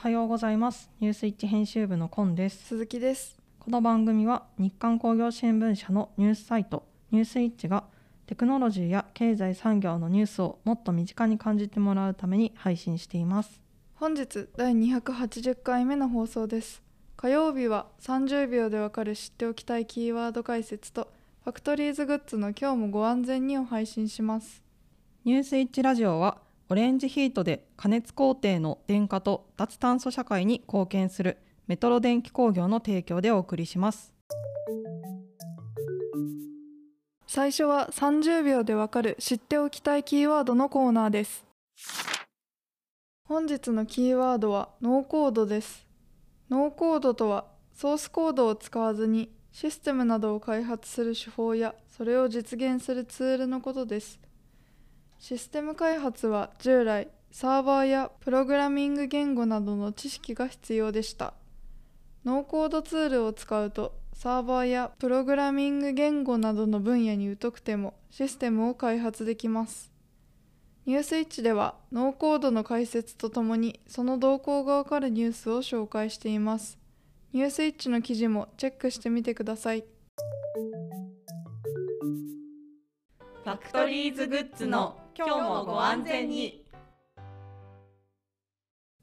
はようございます。ニュースイッチ編集部のコンです。鈴木です。この番組は日刊工業新聞社のニュースサイトニュースイッチがテクノロジーや経済産業のニュースをもっと身近に感じてもらうために配信しています。本日第280回目の放送です。火曜日は30秒でわかる知っておきたいキーワード解説とファクトリーズグッズの今日もご安全にを配信します。ニュースイッチラジオはオレンジヒートで加熱工程の電化と脱炭素社会に貢献するメトロ電気工業の提供でお送りします。最初は30秒でわかる知っておきたいキーワードのコーナーです。本日のキーワードはノーコードです。ノーコードとはソースコードを使わずにシステムなどを開発する手法やそれを実現するツールのことです。システム開発は従来サーバーやプログラミング言語などの知識が必要でした。ノーコードツールを使うとサーバーやプログラミング言語などの分野に疎くてもシステムを開発できます。ニュースイッチではノーコードの解説とともにその動向がわかるニュースを紹介しています。ニュースイッチの記事もチェックしてみてください。ファクトリーズグッズの今日もご安全に。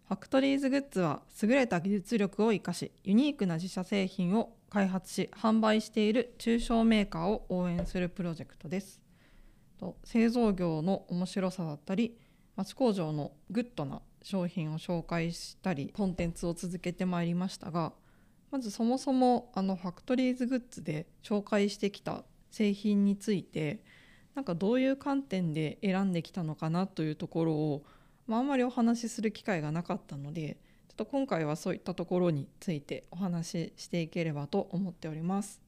ファクトリーズグッズは優れた技術力を生かしユニークな自社製品を開発し販売している中小メーカーを応援するプロジェクトです。製造業の面白さだったり町工場のグッドな商品を紹介したりコンテンツを続けてまいりましたがまずそもそもあのファクトリーズグッズで紹介してきた製品についてなんかどういう観点で選んできたのかなというところを、まあ、あんまりお話しする機会がなかったのでちょっと今回はそういったところについてお話ししていければと思っております。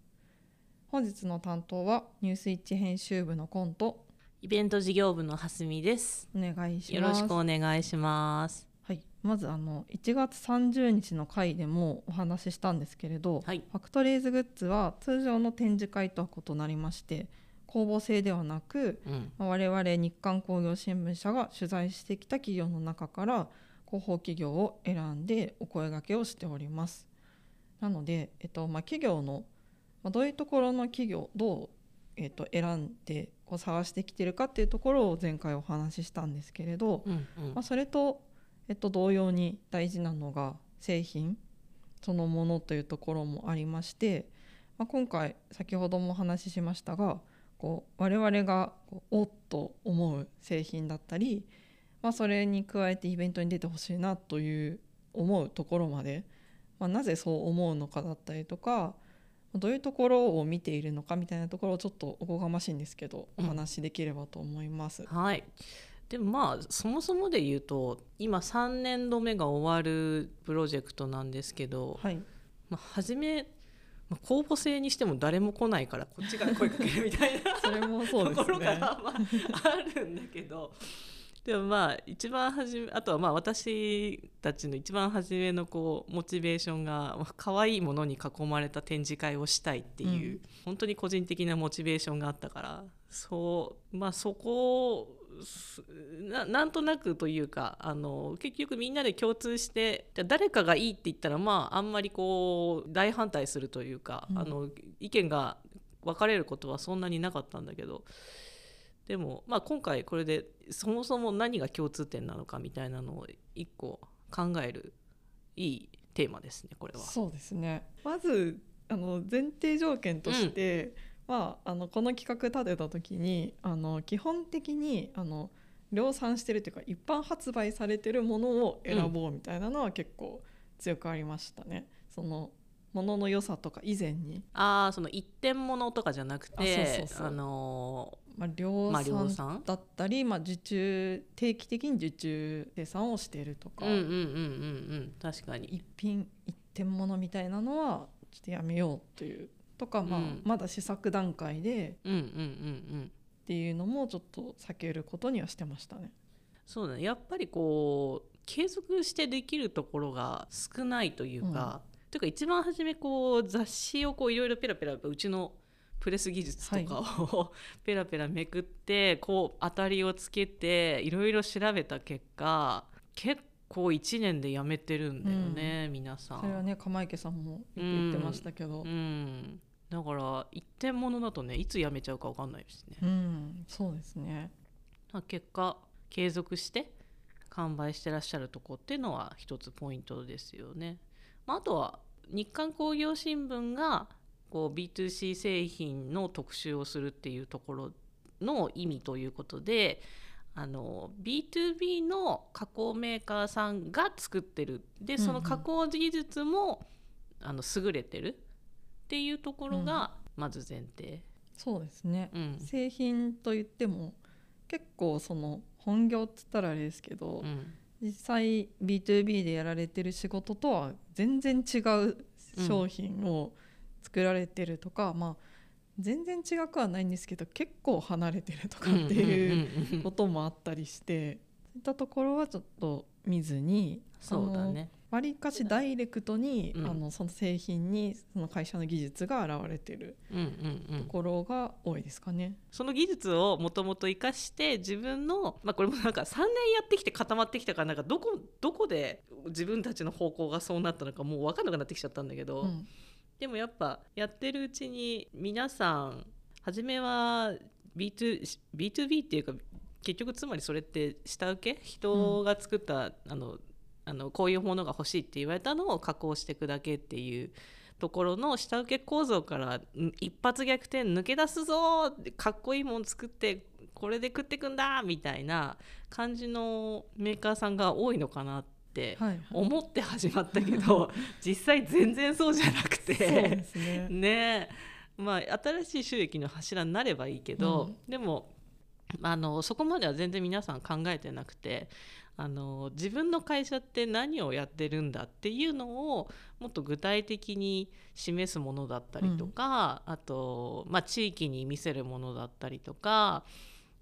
本日の担当はニュースイッチ編集部のコント。イベント事業部の蓮見です。お願いします。よろしくお願いします。はい、まずあの1月30日の回でもお話ししたんですけれど、はい。ファクトリーズグッズは通常の展示会とは異なりまして公募制ではなく、うんまあ我々日刊工業新聞社が取材してきた企業の中から広報企業を選んでお声掛けをしております。なので、えっとまあ、企業の、まあ、どういうところの企業どう、えっと、選んでこう探してきてるかっていうところを前回お話ししたんですけれど、うんうんまあ、それと、えっと、同様に大事なのが製品そのものというところもありまして、まあ、今回先ほどもお話ししましたがこう我々がおっと思う製品だったり、まあ、それに加えてイベントに出てほしいなという思うところまで、まあ、なぜそう思うのかだったりとかどういうところを見ているのかみたいなところをちょっとおこがましいんですけどお話しできればと思います。はい。でもまあそもそもで言うと今3年度目が終わるプロジェクトなんですけど、はい、まあ、初め、まあ、公募制にしても誰も来ないからこっちから声かけるみたいな それもそうですところが、ね。まあ、あるんだけどでもまあ一番初めあとはまあ私たちの一番初めのこうモチベーションがまあ可愛いものに囲まれた展示会をしたいっていう、うん本当に個人的なモチベーションがあったからそうまあそこななんとなくというかあの結局みんなで共通してじゃあ誰かがいいって言ったらまああんまりこう大反対するというか、うん。あの意見が分かれることはそんなになかったんだけどでも、まあ、今回これでそもそも何が共通点なのかみたいなのを一個考えるいいテーマですねこれは。そうですね。まずあの前提条件として、まあ、あのこの企画立てた時にあの基本的にあの量産してるというか一般発売されてるものを選ぼうみたいなのは結構強くありましたね。そのものの良さとか以前に、ああその一点物とかじゃなくてあのまあ、量まあ量産？産だったり、まあ、受注定期的に受注生産をしているとか、ーうんうんうんうんうん確かに。一品一点物みたいなのはちょっとやめようというとか、まあうん。まだ試作段階でうんうんうんうん。っていうのもちょっと避けることにはしてましたね。そうだね。やっぱりこう継続してできるところが少ないというか、というか一番初めこう雑誌をこういろいろペラペラうちのプレス技術とかを、ペラペラめくってこう当たりをつけていろいろ調べた結果結構1年で辞めてるんだよね、皆さん。それはね釜池さんもよく言ってましたけど、うんうんだから一点物だとねいつ辞めちゃうか分かんないですね。うんそうですねまあ結果継続して完売してらっしゃるとこっていうのは一つポイントですよね。まあ、あとは日刊工業新聞がこう B2C 製品の特集をするっていうところの意味ということであの B2B の加工メーカーさんが作ってる。でその加工技術も、あの優れてる。っていうところがまず前提。そうですね、うん。製品といっても結構その本業っつったらあれですけど、うん。実際 B2B でやられてる仕事とは全然違う商品を作られてるとか、まあ全然違くはないんですけど結構離れてるとかっていうこともあったりしてそういったところはちょっと見ずにそうだね。わりかしダイレクトに、うんあのその製品にその会社の技術が現れてるうんうんうんところが多いですかね。その技術をもともと生かして自分の、まあ、これもなんか3年やってきて固まってきたからなんかどこどこで自分たちの方向がそうなったのかもう分かんなくなってきちゃったんだけど、うんでもやっぱやってるうちに皆さん初めは B2 B2B っていうか結局つまりそれって下請け？人が作った、あのあのこういうものが欲しいって言われたのを加工していくだけっていうところの下請け構造から一発逆転抜け出すぞかっこいいもん作ってこれで食ってくんだみたいな感じのメーカーさんが多いのかなってはいはい。思って始まったけど 実際全然そうじゃなくて。すね。ね。えまあ新しい収益の柱になればいいけど、でもあのそこまでは全然皆さん考えてなくてあの自分の会社って何をやってるんだっていうのをもっと具体的に示すものだったりとか、あと、まあ、地域に見せるものだったりとか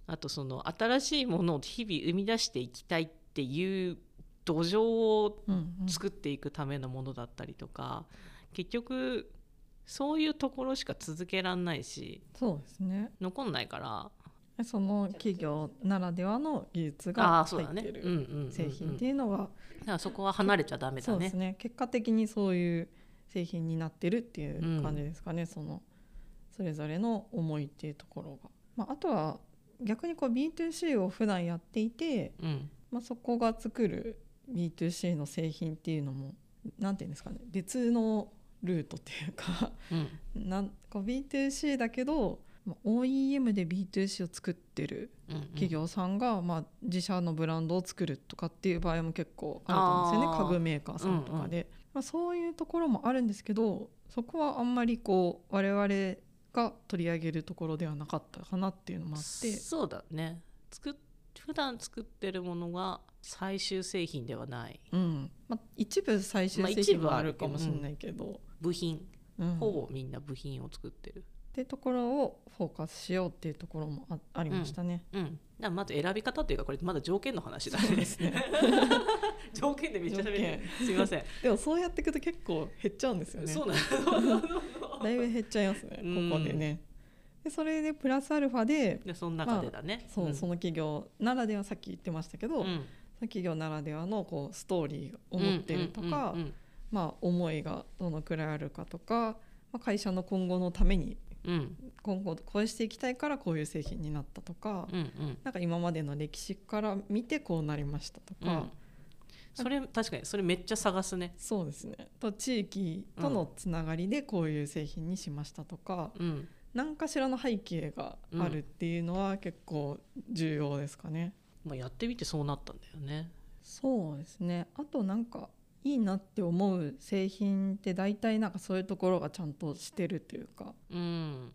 あとその新しいものを日々生み出していきたいっていう土壌をうんうん。作っていくためのものだったりとか、結局そういうところしか続けらんないしそうですね。残んないから。その企業ならではの技術あが入ってるうんうんうんうん。製品っていうのが、だからそこは離れちゃダメだね。そうですね。結果的にそういう製品になってるっていう感じですかね、そのそれぞれの思いっていうところが、まあ、あとは逆にこう B2C を普段やっていて、うん。まあ、そこが作る B2C の製品っていうのもなんていうんですかね別のルートっていうかうん。なんか B2C だけどまあ OEM で B2C を作ってるうんうん。企業さんが、まあ、自社のブランドを作るとかっていう場合も結構あると思うんですよね。家具メーカーさんとかで、まあ、そういうところもあるんですけどそこはあんまりこう我々が取り上げるところではなかったかなっていうのもあって。そうだね。作っ普段作ってるものが最終製品ではない。うん。まあ、一部最終まあ製品はあるるかもしれないけど、部品。うん。ほぼみんな部品を作ってる。ってところをフォーカスしようっていうところもあありましたね。うん。だからまず選び方っていうかこれまだ条件の話だね。ですね。条件でめっちゃ喋って条件。すいません。でもそうやっていくと結構減っちゃうんですよね。そうなの。だいぶ減っちゃいますねうん。ここでね。でそれでプラスアルファででその中でだね、そう、ん。その企業ならではさっき言ってましたけど、うん企業ならではのこうストーリーを持ってるとか、うんうんまあ、思いがどのくらいあるかとか、まあ、会社の今後のためにうん。うん今後こうしていきたいからこういう製品になったとか、うんうん。なんか今までの歴史から見てこうなりましたとか、うん。それ確かにそれめっちゃ探すね。そうですね。と地域とのつながりでこういう製品にしましたとか、うん。何かしらの背景があるっていうのは結構重要ですかね。まあ、やってみてそうなったんだよね。そうですね。あとなんかいいなって思う製品って大体なんかそういうところがちゃんとしてるというか。うん。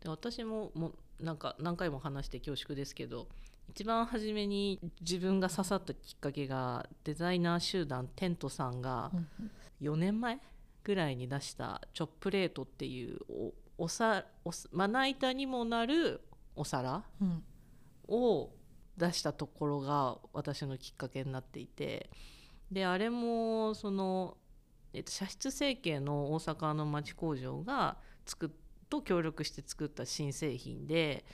で私ももうなんか何回も話して恐縮ですけど一番初めに自分が刺さったきっかけがデザイナー集団テントさんが4年前ぐらいに出したチョップレートっていうおおさおさまな板にもなるお皿うん。を出したところが私のきっかけになっていてであれもその、えっと、射出成形の大阪の町工場が作っと協力して作った新製品で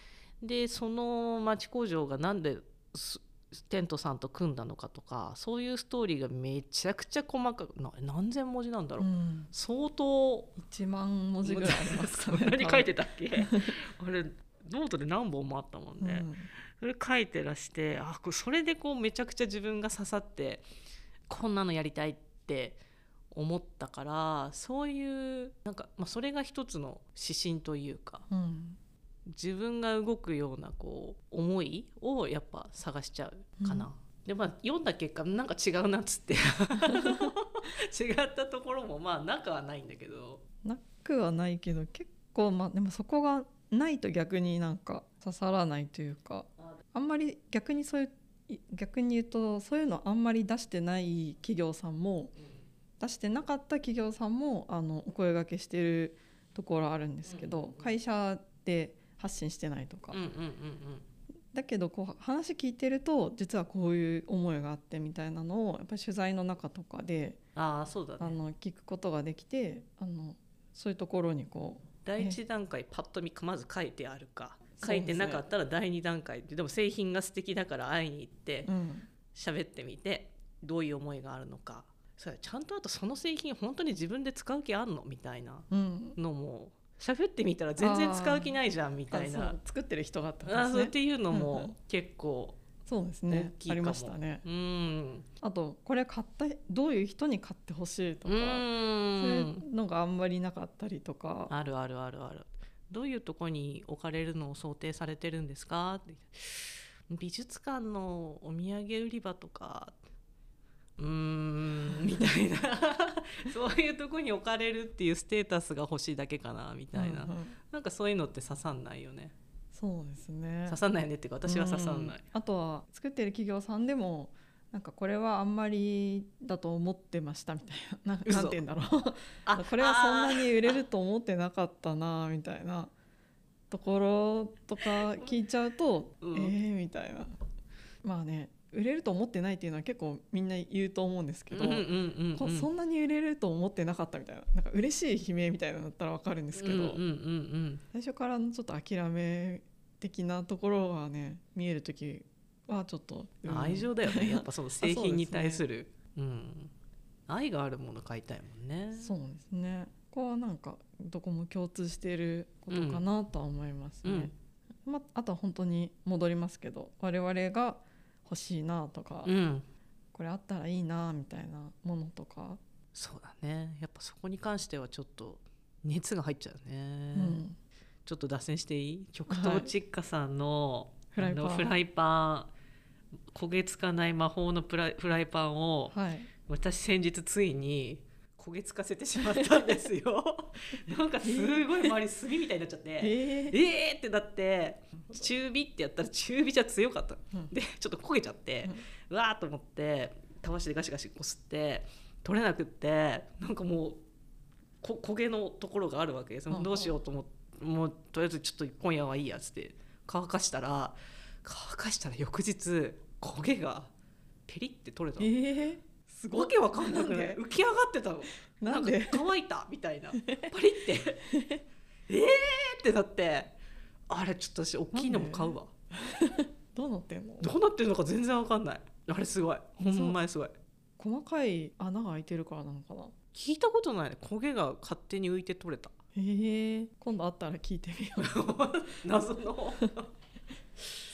でその町工場がなんですTENT さんと組んだのかとかそういうストーリーがめちゃくちゃ細かくな何千文字なんだろう、うん、相当1万文字ぐらいありますかね。何書いてたっけ？あれノートで何本もあったもんね、うんそれ書いてらしてあこれそれでこうめちゃくちゃ自分が刺さってこんなのやりたいって思ったからそういうなんか、まあ、それが一つの指針というかうん。自分が動くようなこう思いをやっぱ探しちゃうかな。うん。でまあ読んだ結果なんか違うなっつって。違ったところもまあなくはないんだけど。なくはないけど結構まあでもそこがないと逆になんか刺さらないというかあんまり逆にそういうい逆に言うとそういうのあんまり出してない企業さんも出してなかった企業さんもあのお声掛けしてるところあるんですけど、会社で発信してないとか、だけどこう話聞いてると実はこういう思いがあってみたいなのをやっぱり取材の中とかでああそうだね。あの聞くことができてあのそういうところにこ第一段階パッと見まず書いてあるか書いてなかったら第二段階ででも製品が素敵だから会いに行って喋ってみてどういう思いがあるのか。それちゃんとあとその製品本当に自分で使う気あんのみたいなうん、のも喋ってみたら全然使う気ないじゃんみたいな。う作ってる人があったんあですね。っていうのもん結構そうです大ねありましたね。うん。あとこれ買ったどういう人に買ってほしいとうか、そういんうのがあんまりなかったりとか。あるあるあるあるどういうとこに置かれるのを想定されてるんですか？って美術館のお土産売り場とかうーんみたいな。そういうとこに置かれるっていうステータスが欲しいだけかなみたいな、うんうん。なんかそういうのって刺さんないよね。そうですね。刺さんないよねっていうか私は刺さんない、うん。あとは作ってる企業さんでもなんかこれはあんまりだと思ってましたみたいな。な嘘。なんて言うんだろう。あ これはそんなに売れると思ってなかったなみたいなところとか聞いちゃうと、うん。えーみたいな。まあね売れると思ってないっていうのは結構みんな言うと思うんですけど、うんうんうんうん。こそんなに売れると思ってなかったみたいな。なんか嬉しい悲鳴みたいなのだったら分かるんですけど、うんうんうん最初からのちょっと諦め的なところがね見える時はちょっと、う、うん。ん愛情だよね。やっぱその製品に対する。るうん、愛があるもの買いたいもんね。そうですね。ここはなんかどこも共通していることかなとは思いますね、まあとは本当に戻りますけど我々が欲しいなとか、うん。これあったらいいなみたいなものとか、そうだね。やっぱそこに関してはちょっと熱が入っちゃうね、うん。ちょっと脱線していい？極東チッカさんの,、フライパン。あのフライパン焦げつかない魔法のプライフライパンをはい。私先日ついに焦げつかせてしまったんですよ。なんかすごい周り炭みたいになっちゃって、えー。えーってなって中火ってやったら中火じゃ強かった。のうん。でちょっと焦げちゃって、うわーっと思ってたわしでガシガシこすって取れなくってなんかもうこ焦げのところがあるわけ。ですうん。うんどうしようと思ってもうとりあえずちょっと今夜はいいやっつって乾かしたら乾かしたら翌日焦げがペリって取れたえの、ーすごい。わけわかんなくない浮き上がってたの。なんで？か乾いたみたいな。パリって。えーってなって。あれちょっと私大きいのも買うわ。どうなってんの？どうなってるのか全然わかんない。あれすごい。ほんまにすごい。細かい穴が開いてるからなのかな？聞いたことないね。焦げが勝手に浮いて取れた。えー、今度会ったら聞いてみよう。謎の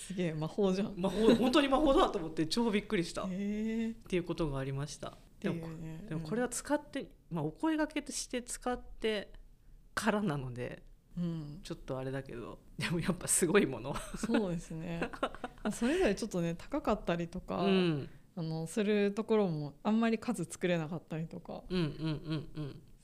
すげえ魔法じゃん。魔法本当に魔法だと思って超びっくりした。っえ。ー、ていうことがありました。でもね。でもこれは使って、まあ、お声がけとして使ってからなのでうん、ちょっとあれだけどでもやっぱすごいもの、そうですね。それぞれちょっとね高かったりとか、うん、あのするところもあんまり数作れなかったりとか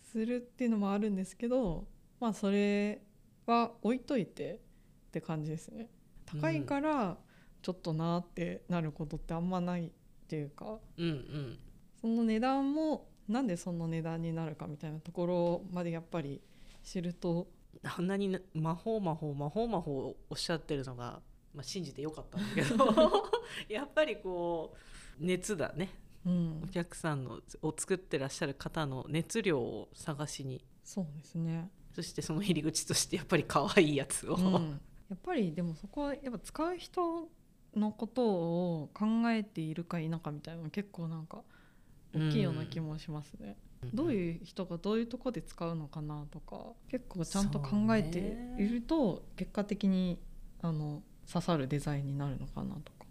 するっていうのもあるんですけどまあそれは置いといてって感じですね高いからちょっとなってなることってあんまないっていうか。うんうん。その値段もなんでその値段になるかみたいなところまでやっぱり知ると。あんなにな魔法魔法魔法魔法おっしゃってるのが、まあ、信じてよかったんだけど。やっぱりこう熱だね。うん。お客さんのを作ってらっしゃる方の熱量を探しに。そうですね、そしてその入り口としてやっぱり可愛いやつを、うん、やっぱりでもそこはやっぱ使う人のことを考えているか否かみたいなの結構なんか大きいような気もしますね。どういう人がどういうとこで使うのかなとか結構ちゃんと考えていると結果的にあの刺さるデザインになるのかなとか。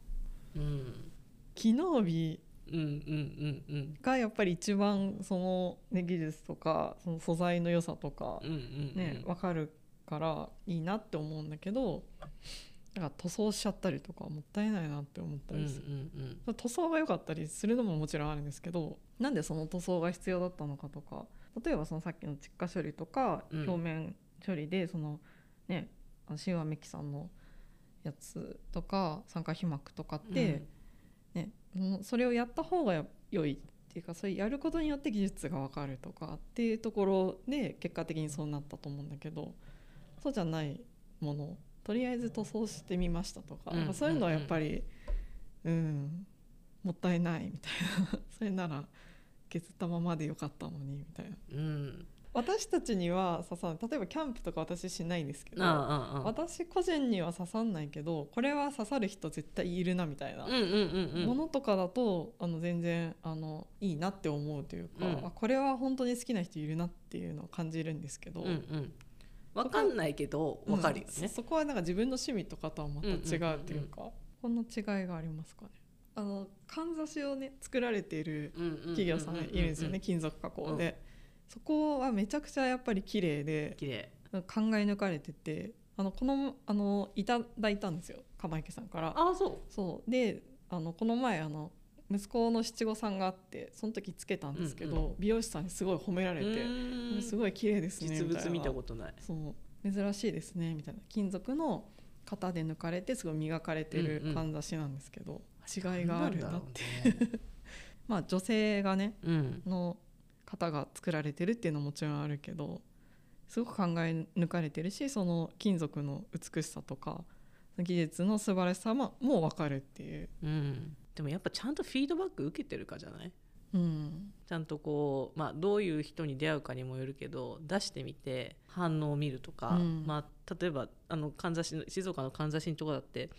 うん。機能美うんうんうんうんがやっぱり一番その、ね、技術とかその素材の良さとかうんうんうんね、分かるからいいなって思うんだけどだから塗装しちゃったりとかもったいないなって思ったりする、うん塗装が良かったりするのももちろんあるんですけどなんでその塗装が必要だったのかとか例えばそのさっきの窒化処理とかうん。表面処理でそのねあのシワメキさんのやつとか酸化皮膜とかって、ね、それをやった方が良いっていうかそれやることによって技術が分かるとかっていうところで結果的にそうなったと思うんだけどそうじゃないもの。とりあえず塗装してみましたとか、うんそういうのはやっぱり、うん。もったいないみたいな。それなら削ったままでよかったのにみたいな。うん。私たちには刺さ例えばキャンプとか私しないですけど私個人には刺さんないけどこれは刺さる人絶対いるなみたいな。うんうんうんうん。ものとかだとあの全然あのいいなって思うというか、うん。あこれは本当に好きな人いるなっていうのを感じるんですけど、うんうんわかんないけどわかるよね。うんそそこはなんか自分の趣味とかとはまた違うというか、こんな違いがありますかね。あのかんざしをね作られている企業さんいるんですよね金属加工で、そこはめちゃくちゃやっぱり綺麗で綺麗。考え抜かれててあのこのあのいただいたんですよ釜池さんから。ああそそう。であのこの前あの息子の七五三があってその時つけたんですけど、うん美容師さんにすごい褒めらうれてすごい綺麗ですね実物見たとことない。そう。珍しいですねみたいな。金属の型で抜かれてすごい磨かれてるうんうん。かんざしなんですけど、違いがあるなって。まあ女性がねうん。の型が作られてるっていうのももちろんあるけどすごく考え抜かれてるしその金属の美しさとか技術の素晴らしさももう分かるっていう、うんでもやっぱちゃんとフィードバック受けてるかじゃない？うん、ちゃんとこう、まあ、どういう人に出会うかにもよるけど出してみて反応を見るとか、うん。まあ、例えばあのかんざしの静岡のかんざしのとこだって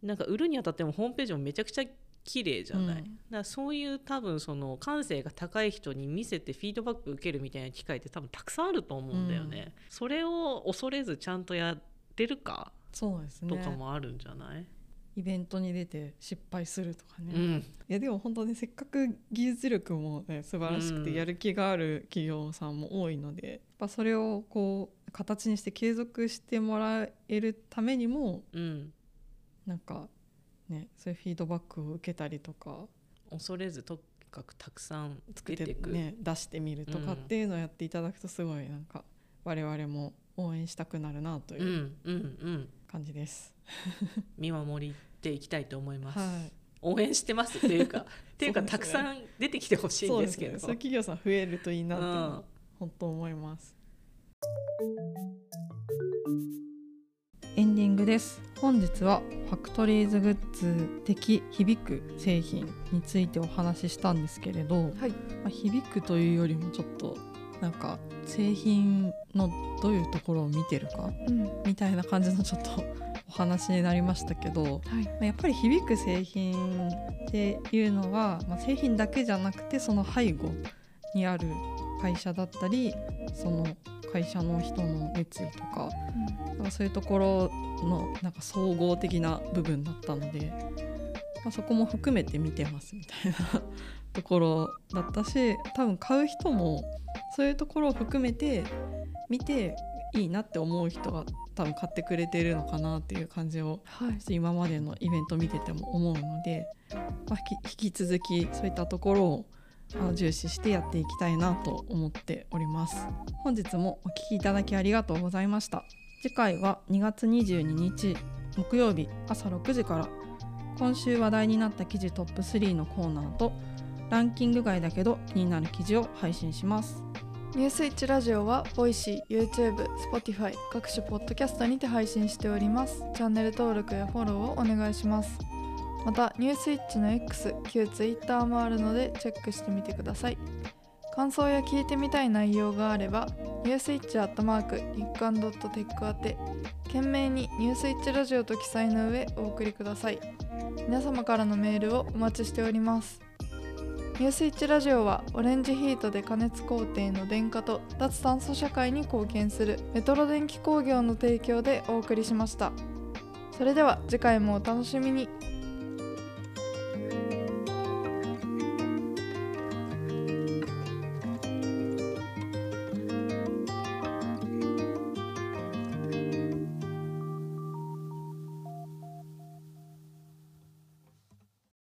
なんか売るにあたってもホームページもめちゃくちゃ綺麗じゃない、うん。だからそういう多分その感性が高い人に見せてフィードバック受けるみたいな機会って多分たくさんあると思うんだよね、それを恐れずちゃんとやってるかそうですね。とかもあるんじゃない、イベントに出て失敗するとかね、いうん。やでも本当にせっかく技術力も、ね、素晴らしくうん。てやる気がある企業さんも多いので、やっぱそれをこう形にして継続してもらえるためにもうん。なんかねそういうフィードバックを受けたりとか恐れずとにかくたくさん作ってね、出してみるとかっていうのをやっていただくとすごいなんか我々も応援したくなるなとういうんうんうん。感じです。見守っていきたいと思います、はい応援してます っていうかっていうかねたくさん出てきてほしいんですけどそういう企業さん増えるといいなっていうんは本当思います。エンディングです。本日はファクトリーズグッズ的響く製品についてお話ししたんですけれど、はいまあ、響くというよりもちょっとなんか製品のどういうところを見てるかうんみたいな感じのちょっとお話になりましたけど、はい。まあやっぱり響く製品っていうのは、まあ、製品だけじゃなくてその背後にある会社だったりその会社の人の熱意とかなんかそういうところのなんか総合的な部分だったので、まあ、そこも含めて見てますみたいなところだったし多分買う人もそういうところを含めて見ていいなって思う人が多分買ってくれてるのかなっていう感じをはい。今までのイベント見てても思うので、まあ、引き続きそういったところをあの重視してやっていきたいなと思っております。本日もお聞きいただきありがとうございました。次回は2月22日木曜日朝6時から。今週話題になった記事トップ3のコーナーとランキング外だけど気になる記事を配信しますニュースイッチラジオは Voicy、YouTube、Spotify 各種ポッドキャストにて配信しております。チャンネル登録やフォローをお願いします。またニュースイッチの X、旧 Twitter もあるのでチェックしてみてください。感想や聞いてみたい内容があればニュースイッチアットマーク日刊ドットテック宛て懸命にニュースイッチラジオと記載の上お送りください。皆様からのメールをお待ちしております。ニュースイッチラジオはオレンジヒートで加熱工程の電化と脱炭素社会に貢献するメトロ電気工業の提供でお送りしました。それでは次回もお楽しみに。